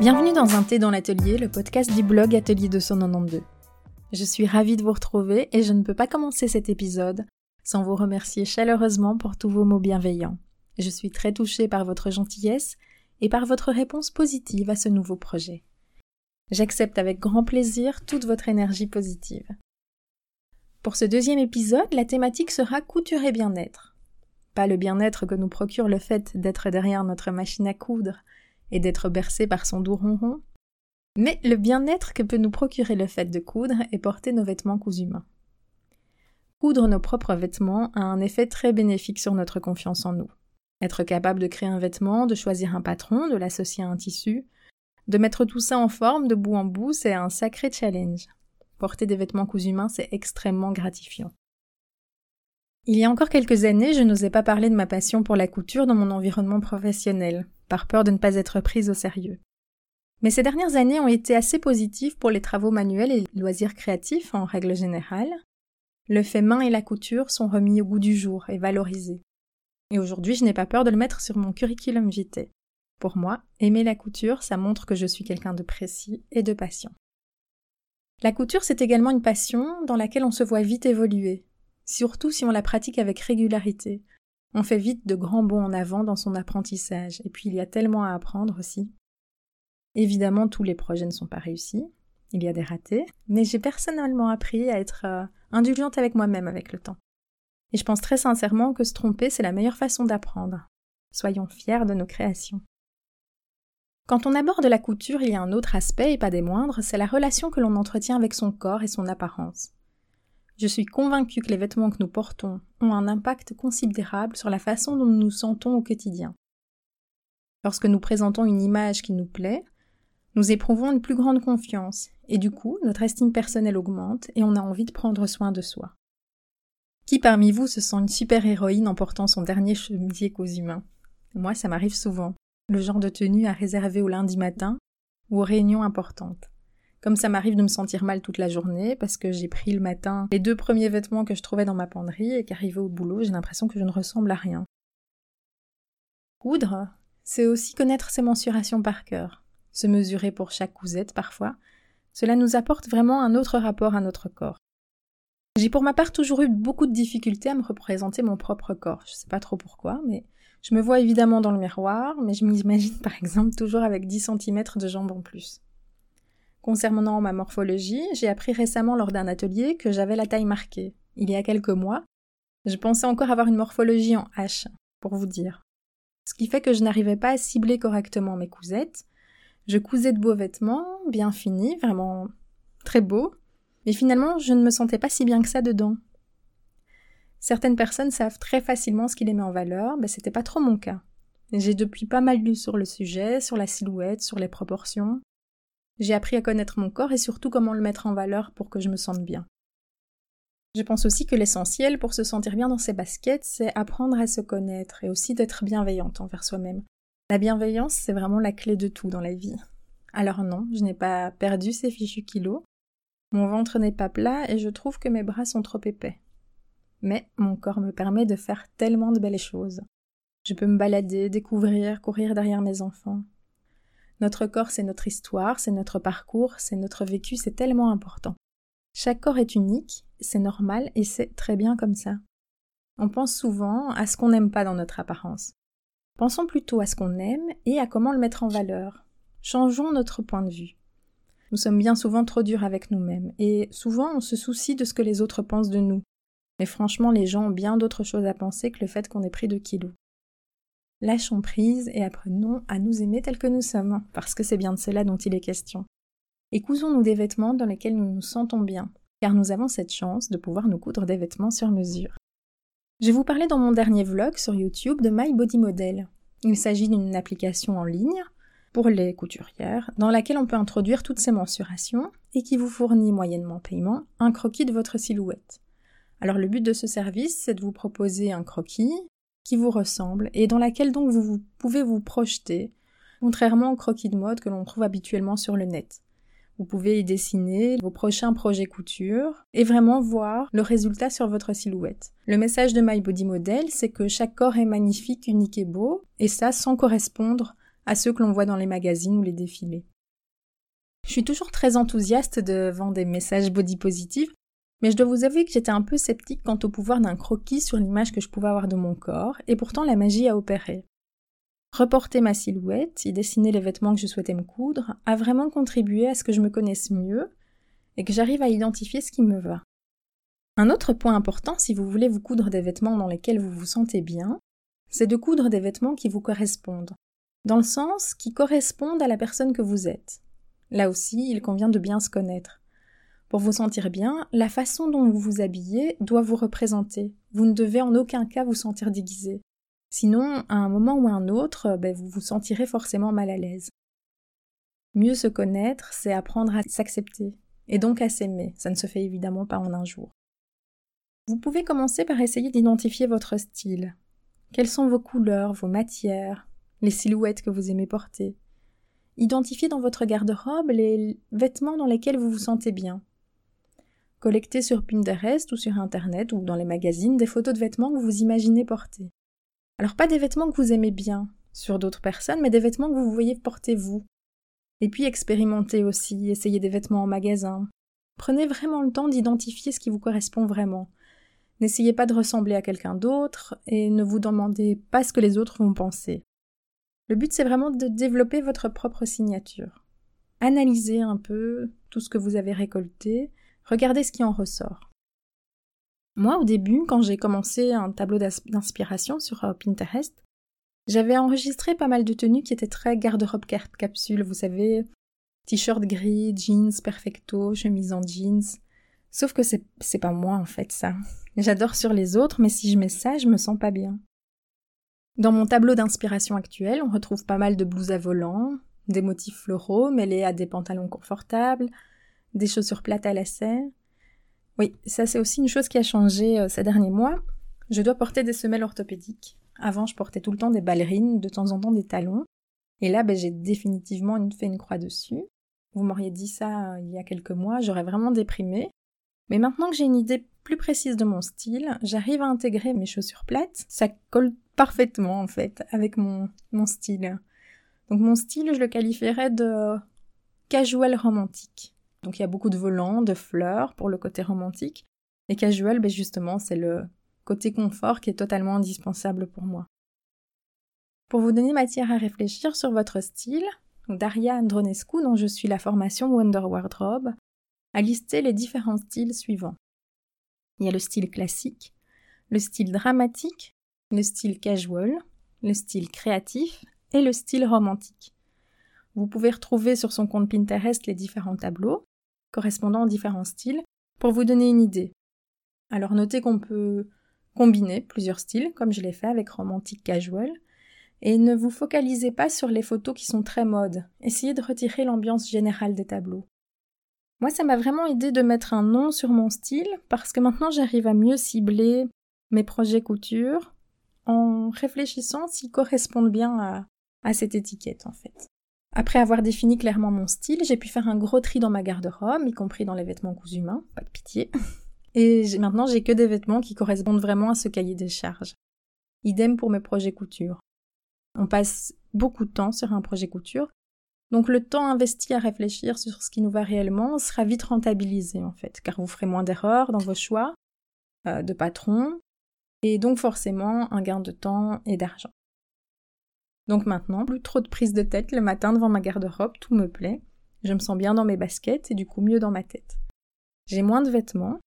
Bienvenue dans Un thé dans l'atelier, le podcast du blog Atelier 292. Je suis ravie de vous retrouver et je ne peux pas commencer cet épisode sans vous remercier chaleureusement pour tous vos mots bienveillants. Je suis très touchée par votre gentillesse et par votre réponse positive à ce nouveau projet. J'accepte avec grand plaisir toute votre énergie positive. Pour ce deuxième épisode, la thématique sera couture et bien-être. Pas le bien-être que nous procure le fait d'être derrière notre machine à coudre, et d'être bercé par son doux ronron, mais le bien-être que peut nous procurer le fait de coudre et porter nos vêtements cousus main. Coudre nos propres vêtements a un effet très bénéfique sur notre confiance en nous. Être capable de créer un vêtement, de choisir un patron, de l'associer à un tissu, de mettre tout ça en forme de bout en bout, c'est un sacré challenge. Porter des vêtements cousus main, c'est extrêmement gratifiant. Il y a encore quelques années, je n'osais pas parler de ma passion pour la couture dans mon environnement professionnel, par peur de ne pas être prise au sérieux. Mais ces dernières années ont été assez positives pour les travaux manuels et loisirs créatifs en règle générale. Le fait main et la couture sont remis au goût du jour et valorisés. Et aujourd'hui, je n'ai pas peur de le mettre sur mon curriculum vitae. Pour moi, aimer la couture, ça montre que je suis quelqu'un de précis et de patient. La couture, c'est également une passion dans laquelle on se voit vite évoluer, surtout si on la pratique avec régularité, on fait vite de grands bons en avant dans son apprentissage, et puis il y a tellement à apprendre aussi. Évidemment, tous les projets ne sont pas réussis, il y a des ratés, mais j'ai personnellement appris à être euh, indulgente avec moi-même avec le temps. Et je pense très sincèrement que se tromper, c'est la meilleure façon d'apprendre. Soyons fiers de nos créations. Quand on aborde la couture, il y a un autre aspect, et pas des moindres, c'est la relation que l'on entretient avec son corps et son apparence. Je suis convaincue que les vêtements que nous portons ont un impact considérable sur la façon dont nous nous sentons au quotidien. Lorsque nous présentons une image qui nous plaît, nous éprouvons une plus grande confiance, et du coup, notre estime personnelle augmente et on a envie de prendre soin de soi. Qui parmi vous se sent une super héroïne en portant son dernier chemisier qu'aux humains? Moi, ça m'arrive souvent. Le genre de tenue à réserver au lundi matin ou aux réunions importantes. Comme ça m'arrive de me sentir mal toute la journée parce que j'ai pris le matin les deux premiers vêtements que je trouvais dans ma penderie et qu'arrivé au boulot, j'ai l'impression que je ne ressemble à rien. Coudre, c'est aussi connaître ses mensurations par cœur, se mesurer pour chaque cousette parfois. Cela nous apporte vraiment un autre rapport à notre corps. J'ai pour ma part toujours eu beaucoup de difficultés à me représenter mon propre corps. Je sais pas trop pourquoi, mais je me vois évidemment dans le miroir, mais je m'imagine par exemple toujours avec 10 cm de jambes en plus. Concernant ma morphologie, j'ai appris récemment lors d'un atelier que j'avais la taille marquée. Il y a quelques mois, je pensais encore avoir une morphologie en H, pour vous dire. Ce qui fait que je n'arrivais pas à cibler correctement mes cousettes. Je cousais de beaux vêtements, bien finis, vraiment très beaux, mais finalement je ne me sentais pas si bien que ça dedans. Certaines personnes savent très facilement ce qui les met en valeur, mais c'était pas trop mon cas. J'ai depuis pas mal lu sur le sujet, sur la silhouette, sur les proportions. J'ai appris à connaître mon corps et surtout comment le mettre en valeur pour que je me sente bien. Je pense aussi que l'essentiel pour se sentir bien dans ses baskets, c'est apprendre à se connaître et aussi d'être bienveillante envers soi-même. La bienveillance, c'est vraiment la clé de tout dans la vie. Alors non, je n'ai pas perdu ces fichus kilos. Mon ventre n'est pas plat et je trouve que mes bras sont trop épais. Mais mon corps me permet de faire tellement de belles choses. Je peux me balader, découvrir, courir derrière mes enfants. Notre corps, c'est notre histoire, c'est notre parcours, c'est notre vécu, c'est tellement important. Chaque corps est unique, c'est normal et c'est très bien comme ça. On pense souvent à ce qu'on n'aime pas dans notre apparence. Pensons plutôt à ce qu'on aime et à comment le mettre en valeur. Changeons notre point de vue. Nous sommes bien souvent trop durs avec nous-mêmes et souvent on se soucie de ce que les autres pensent de nous. Mais franchement, les gens ont bien d'autres choses à penser que le fait qu'on ait pris de kilos. Lâchons prise et apprenons à nous aimer tels que nous sommes, parce que c'est bien de cela dont il est question. Et cousons-nous des vêtements dans lesquels nous nous sentons bien, car nous avons cette chance de pouvoir nous coudre des vêtements sur mesure. Je vous parlais dans mon dernier vlog sur YouTube de My Body Model. Il s'agit d'une application en ligne pour les couturières dans laquelle on peut introduire toutes ces mensurations et qui vous fournit moyennement paiement un croquis de votre silhouette. Alors le but de ce service, c'est de vous proposer un croquis qui vous ressemble et dans laquelle donc vous, pouvez vous projeter, contrairement aux croquis de mode que l'on trouve habituellement sur le net. Vous pouvez y dessiner vos prochains projets couture et vraiment voir le résultat sur votre silhouette. Le message de My Body Model, c'est que chaque corps est magnifique, unique et beau, et ça sans correspondre à ceux que l'on voit dans les magazines ou les défilés. Je suis toujours très enthousiaste devant des messages body positifs, mais je dois vous avouer que j'étais un peu sceptique quant au pouvoir d'un croquis sur l'image que je pouvais avoir de mon corps, et pourtant la magie a opéré. Reporter ma silhouette, y dessiner les vêtements que je souhaitais me coudre, a vraiment contribué à ce que je me connaisse mieux et que j'arrive à identifier ce qui me va. Un autre point important si vous voulez vous coudre des vêtements dans lesquels vous vous sentez bien, c'est de coudre des vêtements qui vous correspondent, dans le sens qui correspondent à la personne que vous êtes. Là aussi, il convient de bien se connaître. Pour vous sentir bien, la façon dont vous vous habillez doit vous représenter. Vous ne devez en aucun cas vous sentir déguisé. Sinon, à un moment ou à un autre, ben, vous vous sentirez forcément mal à l'aise. Mieux se connaître, c'est apprendre à s'accepter, et donc à s'aimer. Ça ne se fait évidemment pas en un jour. Vous pouvez commencer par essayer d'identifier votre style. Quelles sont vos couleurs, vos matières, les silhouettes que vous aimez porter? Identifiez dans votre garde-robe les vêtements dans lesquels vous vous sentez bien. Collectez sur Pinterest ou sur Internet ou dans les magazines des photos de vêtements que vous imaginez porter. Alors pas des vêtements que vous aimez bien sur d'autres personnes, mais des vêtements que vous voyez porter vous. Et puis expérimentez aussi, essayez des vêtements en magasin. Prenez vraiment le temps d'identifier ce qui vous correspond vraiment. N'essayez pas de ressembler à quelqu'un d'autre et ne vous demandez pas ce que les autres vont penser. Le but c'est vraiment de développer votre propre signature. Analysez un peu tout ce que vous avez récolté, regardez ce qui en ressort. Moi, au début, quand j'ai commencé un tableau d'inspiration sur euh, Pinterest, j'avais enregistré pas mal de tenues qui étaient très garde-robe capsule, vous savez, t-shirt gris, jeans perfecto, chemise en jeans. Sauf que c'est pas moi en fait ça. J'adore sur les autres, mais si je mets ça, je me sens pas bien. Dans mon tableau d'inspiration actuel, on retrouve pas mal de blouses à volant, des motifs floraux mêlés à des pantalons confortables, des chaussures plates à lacets. Oui, ça c'est aussi une chose qui a changé euh, ces derniers mois. Je dois porter des semelles orthopédiques. Avant, je portais tout le temps des ballerines, de temps en temps des talons. Et là, ben, j'ai définitivement fait une croix dessus. Vous m'auriez dit ça euh, il y a quelques mois, j'aurais vraiment déprimé. Mais maintenant que j'ai une idée plus précise de mon style, j'arrive à intégrer mes chaussures plates. Ça colle parfaitement en fait avec mon, mon style. Donc mon style, je le qualifierais de casual romantique. Donc il y a beaucoup de volants, de fleurs pour le côté romantique. Et casual, ben justement, c'est le côté confort qui est totalement indispensable pour moi. Pour vous donner matière à réfléchir sur votre style, Daria Andronescu, dont je suis la formation Wonder Wardrobe, a listé les différents styles suivants. Il y a le style classique, le style dramatique, le style casual, le style créatif et le style romantique. Vous pouvez retrouver sur son compte Pinterest les différents tableaux correspondant aux différents styles pour vous donner une idée. Alors notez qu'on peut combiner plusieurs styles, comme je l'ai fait avec romantique casual, et ne vous focalisez pas sur les photos qui sont très mode. Essayez de retirer l'ambiance générale des tableaux. Moi, ça m'a vraiment aidé de mettre un nom sur mon style parce que maintenant j'arrive à mieux cibler mes projets couture en réfléchissant s'ils correspondent bien à cette étiquette en fait. Après avoir défini clairement mon style, j'ai pu faire un gros tri dans ma garde-robe, y compris dans les vêtements cousus pas de pitié. Et maintenant j'ai que des vêtements qui correspondent vraiment à ce cahier des charges. Idem pour mes projets couture. On passe beaucoup de temps sur un projet couture donc le temps investi à réfléchir sur ce qui nous va réellement sera vite rentabilisé en fait, car vous ferez moins d'erreurs dans vos choix euh, de patron, et donc forcément un gain de temps et d'argent. Donc maintenant, plus trop de prise de tête le matin devant ma garde-robe, tout me plaît, je me sens bien dans mes baskets et du coup mieux dans ma tête. J'ai moins de vêtements,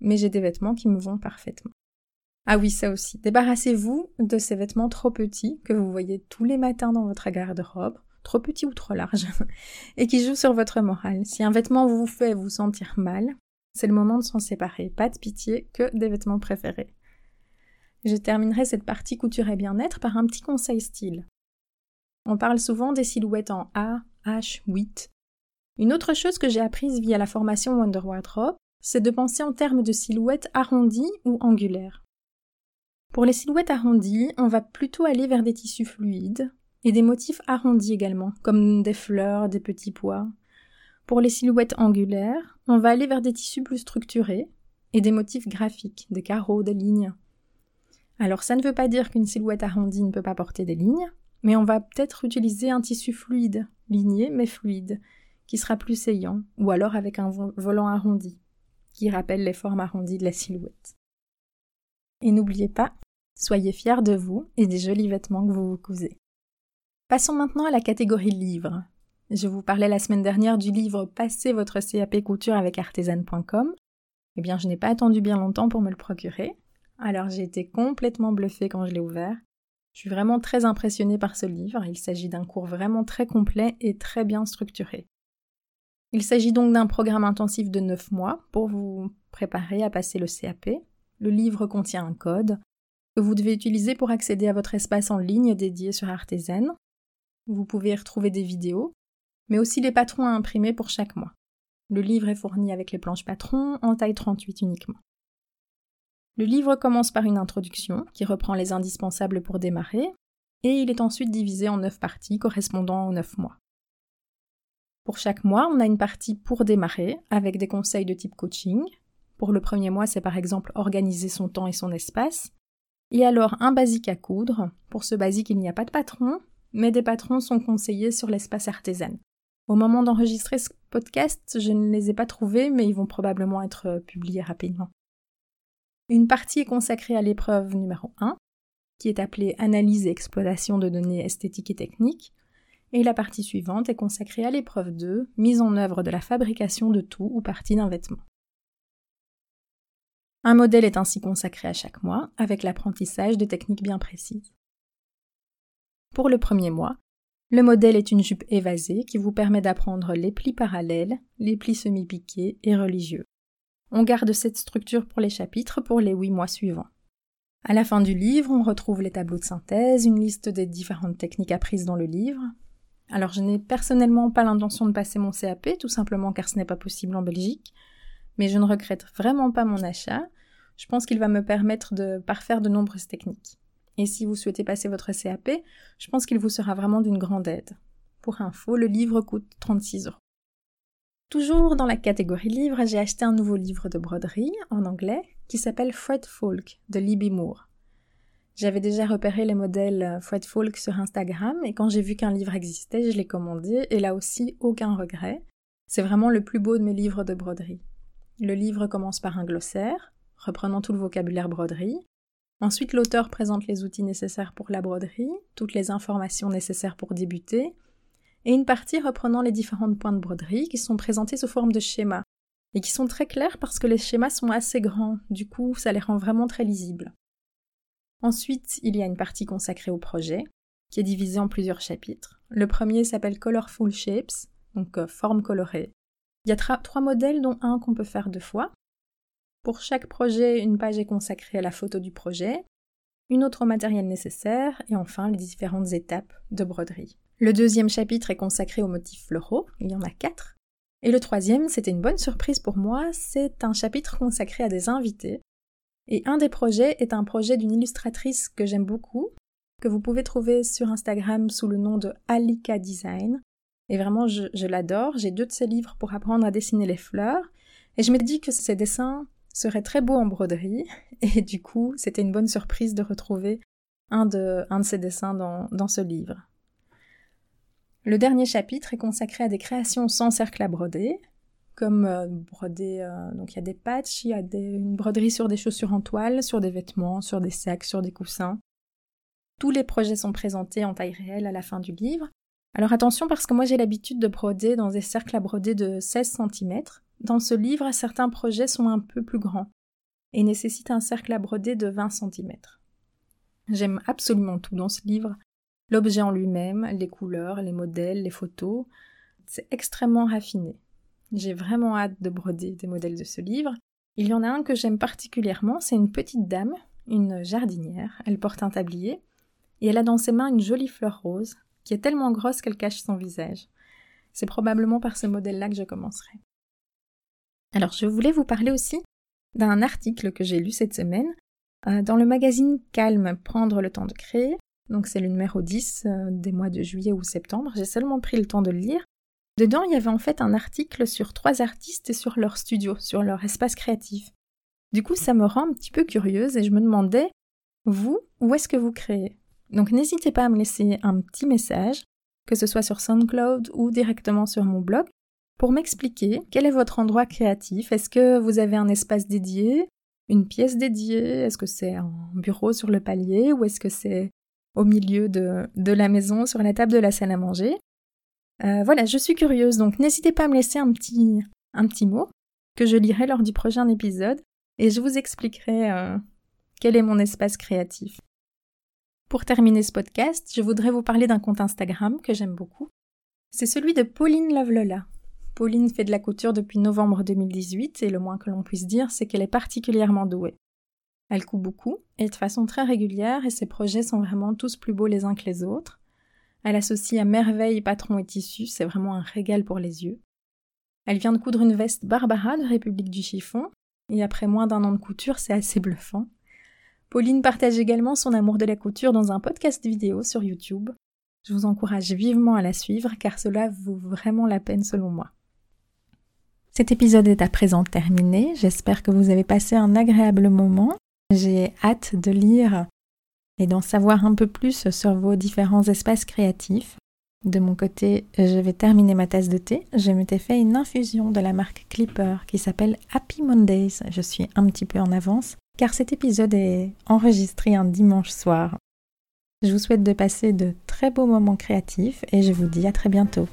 mais j'ai des vêtements qui me vont parfaitement. Ah oui, ça aussi, débarrassez-vous de ces vêtements trop petits que vous voyez tous les matins dans votre garde-robe trop petit ou trop large, et qui joue sur votre morale. Si un vêtement vous fait vous sentir mal, c'est le moment de s'en séparer. Pas de pitié, que des vêtements préférés. Je terminerai cette partie couture et bien-être par un petit conseil style. On parle souvent des silhouettes en A, H, 8. Une autre chose que j'ai apprise via la formation Wonder Wardrobe, c'est de penser en termes de silhouettes arrondies ou angulaires. Pour les silhouettes arrondies, on va plutôt aller vers des tissus fluides, et des motifs arrondis également, comme des fleurs, des petits pois. Pour les silhouettes angulaires, on va aller vers des tissus plus structurés et des motifs graphiques, des carreaux, des lignes. Alors ça ne veut pas dire qu'une silhouette arrondie ne peut pas porter des lignes, mais on va peut-être utiliser un tissu fluide, ligné mais fluide, qui sera plus saillant, ou alors avec un volant arrondi, qui rappelle les formes arrondies de la silhouette. Et n'oubliez pas, soyez fiers de vous et des jolis vêtements que vous vous cousez. Passons maintenant à la catégorie livres. Je vous parlais la semaine dernière du livre Passez votre CAP couture avec artisan.com. Eh bien, je n'ai pas attendu bien longtemps pour me le procurer. Alors j'ai été complètement bluffée quand je l'ai ouvert. Je suis vraiment très impressionnée par ce livre. Il s'agit d'un cours vraiment très complet et très bien structuré. Il s'agit donc d'un programme intensif de 9 mois pour vous préparer à passer le CAP. Le livre contient un code que vous devez utiliser pour accéder à votre espace en ligne dédié sur Artisan. Vous pouvez y retrouver des vidéos, mais aussi les patrons à imprimer pour chaque mois. Le livre est fourni avec les planches patrons en taille 38 uniquement. Le livre commence par une introduction qui reprend les indispensables pour démarrer, et il est ensuite divisé en 9 parties correspondant aux 9 mois. Pour chaque mois, on a une partie pour démarrer, avec des conseils de type coaching. Pour le premier mois, c'est par exemple organiser son temps et son espace. Et alors un basique à coudre. Pour ce basique, il n'y a pas de patron, mais des patrons sont conseillés sur l'espace artisan. Au moment d'enregistrer ce podcast, je ne les ai pas trouvés, mais ils vont probablement être publiés rapidement. Une partie est consacrée à l'épreuve numéro 1, qui est appelée Analyse et exploitation de données esthétiques et techniques, et la partie suivante est consacrée à l'épreuve 2, mise en œuvre de la fabrication de tout ou partie d'un vêtement. Un modèle est ainsi consacré à chaque mois, avec l'apprentissage de techniques bien précises. Pour le premier mois, le modèle est une jupe évasée qui vous permet d'apprendre les plis parallèles, les plis semi-piqués et religieux. On garde cette structure pour les chapitres pour les huit mois suivants. À la fin du livre, on retrouve les tableaux de synthèse, une liste des différentes techniques apprises dans le livre, alors je n'ai personnellement pas l'intention de passer mon CAP, tout simplement car ce n'est pas possible en Belgique, mais je ne regrette vraiment pas mon achat. Je pense qu'il va me permettre de parfaire de nombreuses techniques. Et si vous souhaitez passer votre CAP, je pense qu'il vous sera vraiment d'une grande aide. Pour info, le livre coûte 36 euros. Toujours dans la catégorie livre, j'ai acheté un nouveau livre de broderie en anglais qui s'appelle Fred Folk de Libby Moore. J'avais déjà repéré les modèles euh, Fred Folk sur Instagram et quand j'ai vu qu'un livre existait, je l'ai commandé et là aussi aucun regret. C'est vraiment le plus beau de mes livres de broderie. Le livre commence par un glossaire, reprenant tout le vocabulaire broderie. Ensuite, l'auteur présente les outils nécessaires pour la broderie, toutes les informations nécessaires pour débuter, et une partie reprenant les différentes points de broderie qui sont présentés sous forme de schémas, et qui sont très clairs parce que les schémas sont assez grands, du coup ça les rend vraiment très lisibles. Ensuite, il y a une partie consacrée au projet, qui est divisée en plusieurs chapitres. Le premier s'appelle Colorful Shapes, donc euh, formes colorées. Il y a trois modèles, dont un qu'on peut faire deux fois. Pour chaque projet, une page est consacrée à la photo du projet, une autre au matériel nécessaire, et enfin les différentes étapes de broderie. Le deuxième chapitre est consacré aux motifs floraux, il y en a quatre. Et le troisième, c'était une bonne surprise pour moi, c'est un chapitre consacré à des invités, et un des projets est un projet d'une illustratrice que j'aime beaucoup, que vous pouvez trouver sur Instagram sous le nom de Alika Design. Et vraiment, je, l'adore. J'ai deux de ses livres pour apprendre à dessiner les fleurs. Et je me dis que ces dessins seraient très beaux en broderie. Et du coup, c'était une bonne surprise de retrouver un de, un ces dessins dans ce livre. Le dernier chapitre est consacré à des créations sans cercle à broder, comme euh, broder, euh, donc il y a des patchs, il y a une broderie sur des chaussures en toile, sur des vêtements, sur des sacs, sur des coussins. Tous les projets sont présentés en taille réelle à la fin du livre. Alors attention parce que moi j'ai l'habitude de broder dans des cercles à broder de 16 cm. Dans ce livre, certains projets sont un peu plus grands et nécessitent un cercle à broder de 20 cm. J'aime absolument tout dans ce livre. L'objet en lui-même, les couleurs, les modèles, les photos. C'est extrêmement raffiné. J'ai vraiment hâte de broder des modèles de ce livre. Il y en a un que j'aime particulièrement, c'est une petite dame, une jardinière. Elle porte un tablier et elle a dans ses mains une jolie fleur rose qui est tellement grosse qu'elle cache son visage. C'est probablement par ce modèle-là que je commencerai. Alors je voulais vous parler aussi d'un article que j'ai lu cette semaine euh, dans le magazine Calme, Prendre le temps de créer. Donc c'est le numéro 10 euh, des mois de juillet ou septembre. J'ai seulement pris le temps de le lire Dedans, il y avait en fait un article sur trois artistes et sur leur studio, sur leur espace créatif. Du coup, ça me rend un petit peu curieuse et je me demandais, vous, où est-ce que vous créez? Donc n'hésitez pas à me laisser un petit message, que ce soit sur SoundCloud ou directement sur mon blog, pour m'expliquer quel est votre endroit créatif. Est-ce que vous avez un espace dédié, une pièce dédiée? Est-ce que c'est un bureau sur le palier? Ou est-ce que c'est au milieu de, la maison, sur la table de la salle à manger euh, Voilà, je suis curieuse, donc n'hésitez pas à me laisser un petit, mot que je lirai lors du prochain épisode et je vous expliquerai euh, quel est mon espace créatif. Pour terminer ce podcast, je voudrais vous parler d'un compte Instagram que j'aime beaucoup. C'est celui de Pauline Lovelola. Pauline fait de la couture depuis novembre 2018 et le moins que l'on puisse dire, c'est qu'elle est particulièrement douée. Elle coud beaucoup et de façon très régulière et ses projets sont vraiment tous plus beaux les uns que les autres. Elle associe à merveille patron et tissu, c'est vraiment un régal pour les yeux. Elle vient de coudre une veste Barbara de République du Chiffon et après moins d'un an de couture, c'est assez bluffant. Pauline partage également son amour de la couture dans un podcast vidéo sur YouTube. Je vous encourage vivement à la suivre car cela vaut vraiment la peine selon moi. Cet épisode est à présent terminé. J'espère que vous avez passé un agréable moment. J'ai hâte de lire et d'en savoir un peu plus sur vos différents espaces créatifs. De mon côté, je vais terminer ma tasse de thé. Je m'étais fait une infusion de la marque Clipper qui s'appelle Happy Mondays. Je suis un petit peu en avance car cet épisode est enregistré un dimanche soir. Je vous souhaite de passer de très beaux moments créatifs et je vous dis à très bientôt.